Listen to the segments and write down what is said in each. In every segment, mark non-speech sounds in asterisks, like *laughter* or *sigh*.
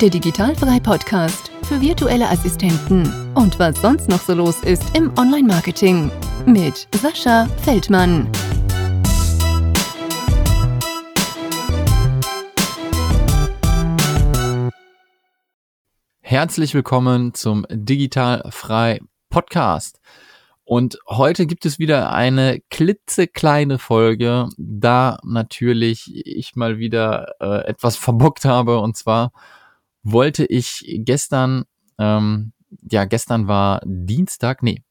der Digitalfrei Podcast für virtuelle Assistenten und was sonst noch so los ist im Online-Marketing mit Sascha Feldmann. Herzlich willkommen zum Digitalfrei Podcast. Und heute gibt es wieder eine klitzekleine Folge, da natürlich ich mal wieder äh, etwas verbockt habe. Und zwar wollte ich gestern, ähm, ja, gestern war Dienstag, nee,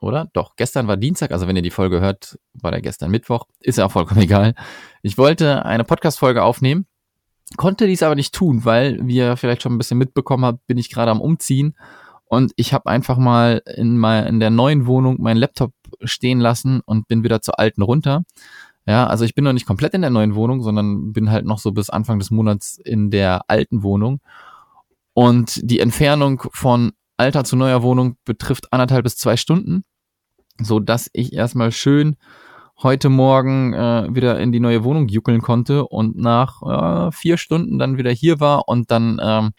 oder? Doch, gestern war Dienstag, also wenn ihr die Folge hört, war der gestern Mittwoch, ist ja auch vollkommen *laughs* egal. Ich wollte eine Podcast-Folge aufnehmen, konnte dies aber nicht tun, weil, wie ihr vielleicht schon ein bisschen mitbekommen habt, bin ich gerade am Umziehen und ich habe einfach mal in, mal in der neuen Wohnung meinen Laptop stehen lassen und bin wieder zur alten runter. Ja, also ich bin noch nicht komplett in der neuen Wohnung, sondern bin halt noch so bis Anfang des Monats in der alten Wohnung. Und die Entfernung von alter zu neuer Wohnung betrifft anderthalb bis zwei Stunden, so dass ich erstmal schön heute Morgen äh, wieder in die neue Wohnung juckeln konnte und nach äh, vier Stunden dann wieder hier war und dann ähm,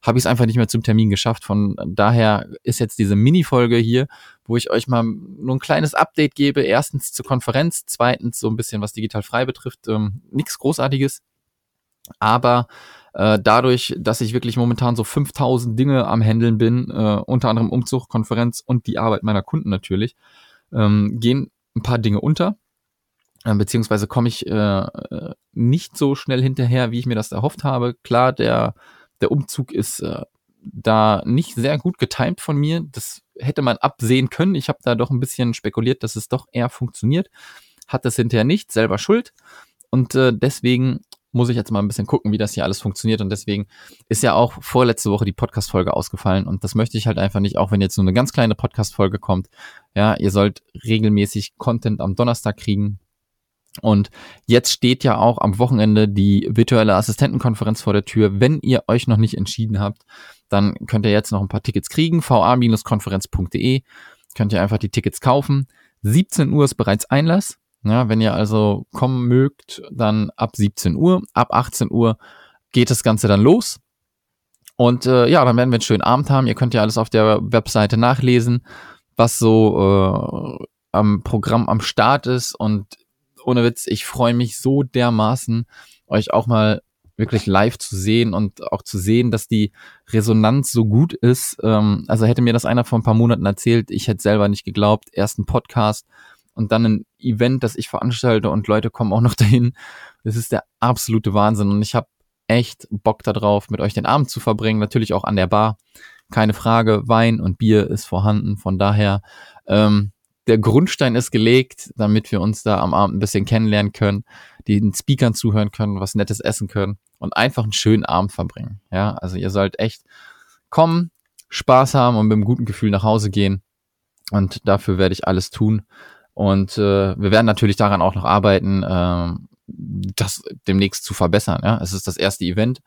habe ich es einfach nicht mehr zum Termin geschafft. Von daher ist jetzt diese Mini-Folge hier, wo ich euch mal nur ein kleines Update gebe. Erstens zur Konferenz, zweitens so ein bisschen was digital frei betrifft. Ähm, Nichts Großartiges. Aber äh, dadurch, dass ich wirklich momentan so 5000 Dinge am Handeln bin, äh, unter anderem Umzug, Konferenz und die Arbeit meiner Kunden natürlich, ähm, gehen ein paar Dinge unter. Äh, beziehungsweise komme ich äh, nicht so schnell hinterher, wie ich mir das erhofft habe. Klar, der der Umzug ist äh, da nicht sehr gut getimt von mir. Das hätte man absehen können. Ich habe da doch ein bisschen spekuliert, dass es doch eher funktioniert. Hat das hinterher nicht, selber schuld. Und äh, deswegen muss ich jetzt mal ein bisschen gucken, wie das hier alles funktioniert. Und deswegen ist ja auch vorletzte Woche die Podcast-Folge ausgefallen. Und das möchte ich halt einfach nicht, auch wenn jetzt nur eine ganz kleine Podcast-Folge kommt. Ja, ihr sollt regelmäßig Content am Donnerstag kriegen. Und jetzt steht ja auch am Wochenende die virtuelle Assistentenkonferenz vor der Tür. Wenn ihr euch noch nicht entschieden habt, dann könnt ihr jetzt noch ein paar Tickets kriegen. va-konferenz.de könnt ihr einfach die Tickets kaufen. 17 Uhr ist bereits Einlass. Ja, wenn ihr also kommen mögt, dann ab 17 Uhr. Ab 18 Uhr geht das Ganze dann los. Und äh, ja, dann werden wir einen schönen Abend haben. Ihr könnt ja alles auf der Webseite nachlesen, was so äh, am Programm am Start ist. Und ohne Witz, ich freue mich so dermaßen, euch auch mal wirklich live zu sehen und auch zu sehen, dass die Resonanz so gut ist. Ähm, also hätte mir das einer vor ein paar Monaten erzählt, ich hätte selber nicht geglaubt. Erst ein Podcast und dann ein Event, das ich veranstalte und Leute kommen auch noch *laughs* dahin. Das ist der absolute Wahnsinn und ich habe echt Bock darauf, mit euch den Abend zu verbringen. Natürlich auch an der Bar. Keine Frage, Wein und Bier ist vorhanden. Von daher ähm, der Grundstein ist gelegt, damit wir uns da am Abend ein bisschen kennenlernen können, den Speakern zuhören können, was Nettes essen können und einfach einen schönen Abend verbringen. Ja, also ihr sollt echt kommen, Spaß haben und mit einem guten Gefühl nach Hause gehen. Und dafür werde ich alles tun. Und äh, wir werden natürlich daran auch noch arbeiten, äh, das demnächst zu verbessern. Ja, es ist das erste Event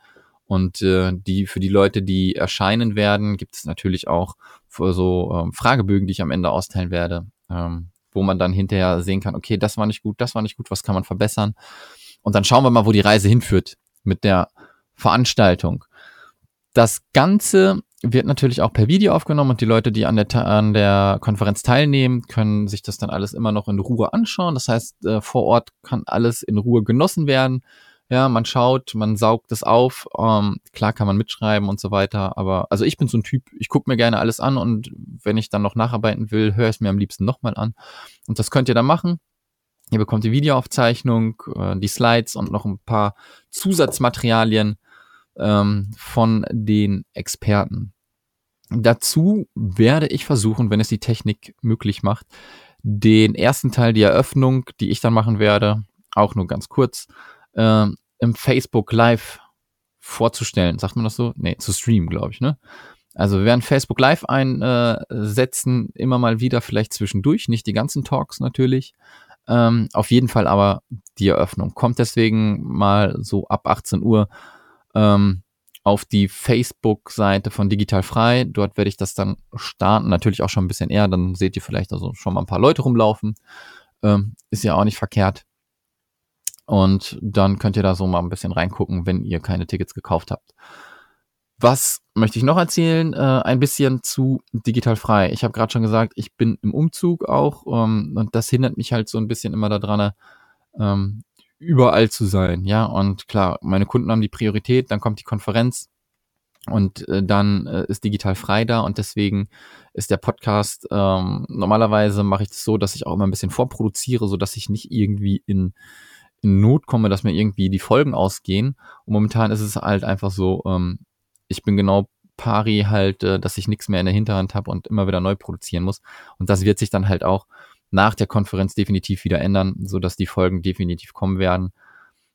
und äh, die für die Leute, die erscheinen werden, gibt es natürlich auch so ähm, Fragebögen, die ich am Ende austeilen werde, ähm, wo man dann hinterher sehen kann, okay, das war nicht gut, das war nicht gut, was kann man verbessern? Und dann schauen wir mal, wo die Reise hinführt mit der Veranstaltung. Das Ganze wird natürlich auch per Video aufgenommen und die Leute, die an der, an der Konferenz teilnehmen, können sich das dann alles immer noch in Ruhe anschauen. Das heißt, äh, vor Ort kann alles in Ruhe genossen werden. Ja, man schaut, man saugt es auf. Ähm, klar kann man mitschreiben und so weiter, aber also ich bin so ein Typ, ich gucke mir gerne alles an und wenn ich dann noch nacharbeiten will, höre ich es mir am liebsten nochmal an. Und das könnt ihr dann machen. Ihr bekommt die Videoaufzeichnung, äh, die Slides und noch ein paar Zusatzmaterialien ähm, von den Experten. Dazu werde ich versuchen, wenn es die Technik möglich macht, den ersten Teil, die Eröffnung, die ich dann machen werde, auch nur ganz kurz, äh, im Facebook Live vorzustellen. Sagt man das so? Nee, zu streamen, glaube ich, ne? Also wir werden Facebook Live einsetzen, immer mal wieder, vielleicht zwischendurch, nicht die ganzen Talks natürlich. Ähm, auf jeden Fall aber die Eröffnung. Kommt deswegen mal so ab 18 Uhr ähm, auf die Facebook-Seite von Digital Frei. Dort werde ich das dann starten. Natürlich auch schon ein bisschen eher. Dann seht ihr vielleicht also schon mal ein paar Leute rumlaufen. Ähm, ist ja auch nicht verkehrt. Und dann könnt ihr da so mal ein bisschen reingucken, wenn ihr keine Tickets gekauft habt. was möchte ich noch erzählen? Äh, ein bisschen zu digital frei. Ich habe gerade schon gesagt, ich bin im Umzug auch ähm, und das hindert mich halt so ein bisschen immer daran, ähm, überall zu sein. Ja, und klar, meine Kunden haben die Priorität, dann kommt die Konferenz und äh, dann äh, ist digital frei da und deswegen ist der Podcast, ähm, normalerweise mache ich das so, dass ich auch immer ein bisschen vorproduziere, so dass ich nicht irgendwie in, in Not komme, dass mir irgendwie die Folgen ausgehen. Und momentan ist es halt einfach so, ähm, ich bin genau pari halt, äh, dass ich nichts mehr in der Hinterhand habe und immer wieder neu produzieren muss. Und das wird sich dann halt auch nach der Konferenz definitiv wieder ändern, so dass die Folgen definitiv kommen werden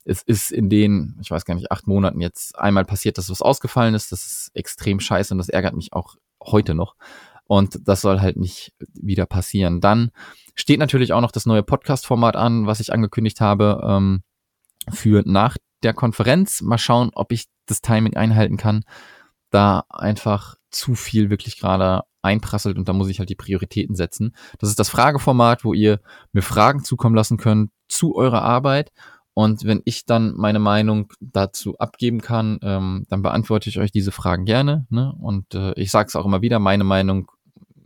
es ist in den, ich weiß gar nicht, acht Monaten jetzt einmal passiert, dass was ausgefallen ist. Das ist extrem scheiße und das ärgert mich auch heute noch. Und das soll halt nicht wieder passieren. Dann steht natürlich auch noch das neue Podcast-Format an, was ich angekündigt habe, ähm, für nach der Konferenz. Mal schauen, ob ich das Timing einhalten kann. Da einfach zu viel wirklich gerade einprasselt und da muss ich halt die Prioritäten setzen. Das ist das Frageformat, wo ihr mir Fragen zukommen lassen könnt zu eurer Arbeit und wenn ich dann meine Meinung dazu abgeben kann, ähm, dann beantworte ich euch diese Fragen gerne. Ne? Und äh, ich sage es auch immer wieder, meine Meinung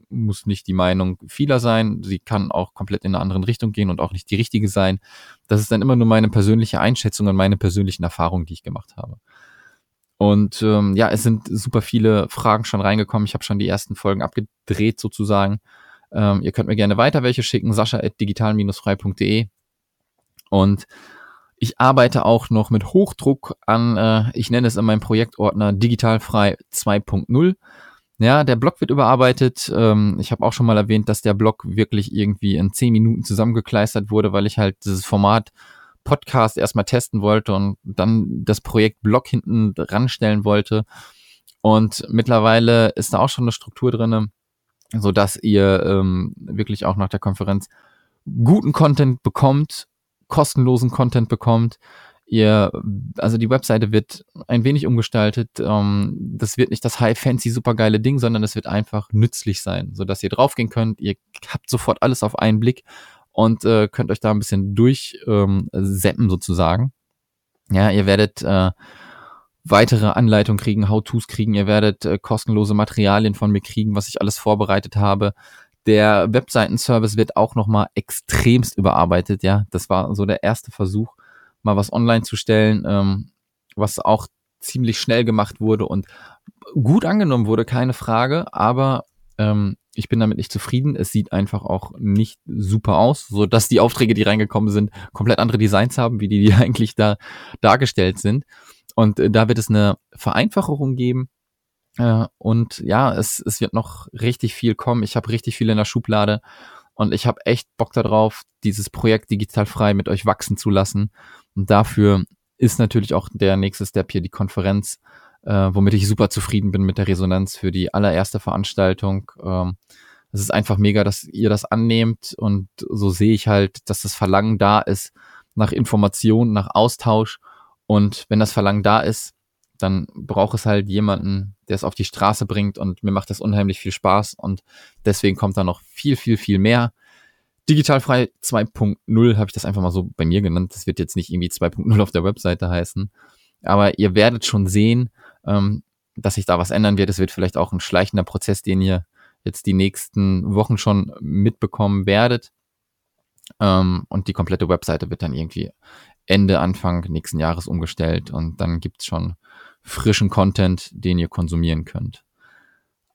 muss nicht die Meinung vieler sein. Sie kann auch komplett in eine andere Richtung gehen und auch nicht die richtige sein. Das ist dann immer nur meine persönliche Einschätzung und meine persönlichen Erfahrungen, die ich gemacht habe. Und ähm, ja, es sind super viele Fragen schon reingekommen. Ich habe schon die ersten Folgen abgedreht sozusagen. Ähm, ihr könnt mir gerne weiter welche schicken, sascha.digital-frei.de. Und ich arbeite auch noch mit Hochdruck an, äh, ich nenne es in meinem Projektordner Digitalfrei 2.0. Ja, der Blog wird überarbeitet. Ähm, ich habe auch schon mal erwähnt, dass der Blog wirklich irgendwie in zehn Minuten zusammengekleistert wurde, weil ich halt dieses Format Podcast erstmal testen wollte und dann das Projekt Blog hinten ranstellen wollte. Und mittlerweile ist da auch schon eine Struktur drinne, so dass ihr ähm, wirklich auch nach der Konferenz guten Content bekommt kostenlosen Content bekommt. Ihr, also die Webseite wird ein wenig umgestaltet. Ähm, das wird nicht das high fancy supergeile Ding, sondern es wird einfach nützlich sein, so dass ihr draufgehen könnt. Ihr habt sofort alles auf einen Blick und äh, könnt euch da ein bisschen durchseppen ähm, sozusagen. Ja, ihr werdet äh, weitere Anleitungen kriegen, How-Tos kriegen, ihr werdet äh, kostenlose Materialien von mir kriegen, was ich alles vorbereitet habe. Der Webseitenservice wird auch nochmal extremst überarbeitet, ja. Das war so der erste Versuch, mal was online zu stellen, ähm, was auch ziemlich schnell gemacht wurde und gut angenommen wurde, keine Frage, aber ähm, ich bin damit nicht zufrieden. Es sieht einfach auch nicht super aus, so dass die Aufträge, die reingekommen sind, komplett andere Designs haben, wie die, die *laughs* eigentlich da dargestellt sind. Und äh, da wird es eine Vereinfachung geben. Äh, und ja, es, es wird noch richtig viel kommen. Ich habe richtig viel in der Schublade und ich habe echt Bock darauf, dieses Projekt digital frei mit euch wachsen zu lassen. Und dafür ist natürlich auch der nächste Step hier die Konferenz, äh, womit ich super zufrieden bin mit der Resonanz für die allererste Veranstaltung. Ähm, es ist einfach mega, dass ihr das annehmt und so sehe ich halt, dass das Verlangen da ist nach Information, nach Austausch. Und wenn das Verlangen da ist, dann braucht es halt jemanden, der es auf die Straße bringt und mir macht das unheimlich viel Spaß und deswegen kommt da noch viel, viel, viel mehr. Digitalfrei 2.0 habe ich das einfach mal so bei mir genannt. Das wird jetzt nicht irgendwie 2.0 auf der Webseite heißen. Aber ihr werdet schon sehen, ähm, dass sich da was ändern wird. Es wird vielleicht auch ein schleichender Prozess, den ihr jetzt die nächsten Wochen schon mitbekommen werdet. Ähm, und die komplette Webseite wird dann irgendwie Ende, Anfang nächsten Jahres umgestellt und dann gibt's schon frischen Content, den ihr konsumieren könnt.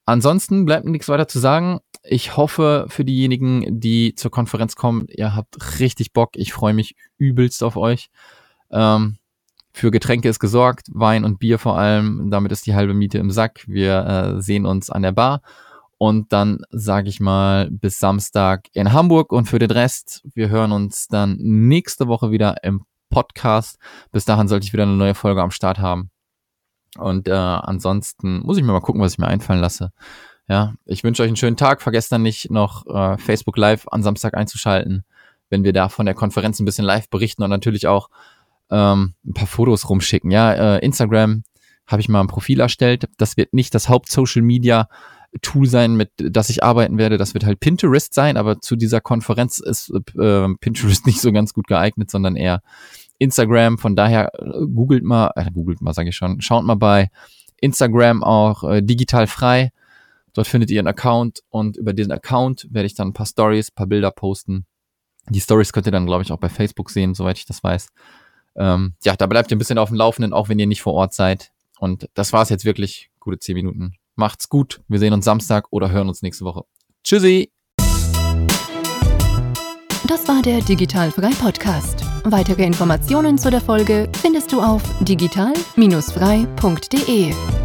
Ansonsten bleibt mir nichts weiter zu sagen. Ich hoffe für diejenigen, die zur Konferenz kommen, ihr habt richtig Bock. Ich freue mich übelst auf euch. Ähm, für Getränke ist gesorgt, Wein und Bier vor allem. Damit ist die halbe Miete im Sack. Wir äh, sehen uns an der Bar. Und dann sage ich mal bis Samstag in Hamburg. Und für den Rest, wir hören uns dann nächste Woche wieder im Podcast. Bis dahin sollte ich wieder eine neue Folge am Start haben. Und äh, ansonsten muss ich mir mal gucken, was ich mir einfallen lasse. Ja, ich wünsche euch einen schönen Tag. Vergesst dann nicht noch äh, Facebook Live an Samstag einzuschalten, wenn wir da von der Konferenz ein bisschen live berichten und natürlich auch ähm, ein paar Fotos rumschicken. Ja, äh, Instagram habe ich mal ein Profil erstellt. Das wird nicht das Haupt-Social Media Tool sein, mit das ich arbeiten werde. Das wird halt Pinterest sein, aber zu dieser Konferenz ist äh, Pinterest *laughs* nicht so ganz gut geeignet, sondern eher Instagram. Von daher äh, googelt mal, äh, googelt mal, sage ich schon, schaut mal bei Instagram auch äh, digital frei. Dort findet ihr einen Account und über diesen Account werde ich dann ein paar Stories, ein paar Bilder posten. Die Stories könnt ihr dann, glaube ich, auch bei Facebook sehen, soweit ich das weiß. Ähm, ja, da bleibt ihr ein bisschen auf dem Laufenden, auch wenn ihr nicht vor Ort seid. Und das war's jetzt wirklich. Gute 10 Minuten. Macht's gut. Wir sehen uns Samstag oder hören uns nächste Woche. Tschüssi. Das war der Digitalfrei Podcast. Weitere Informationen zu der Folge findest du auf digital-frei.de.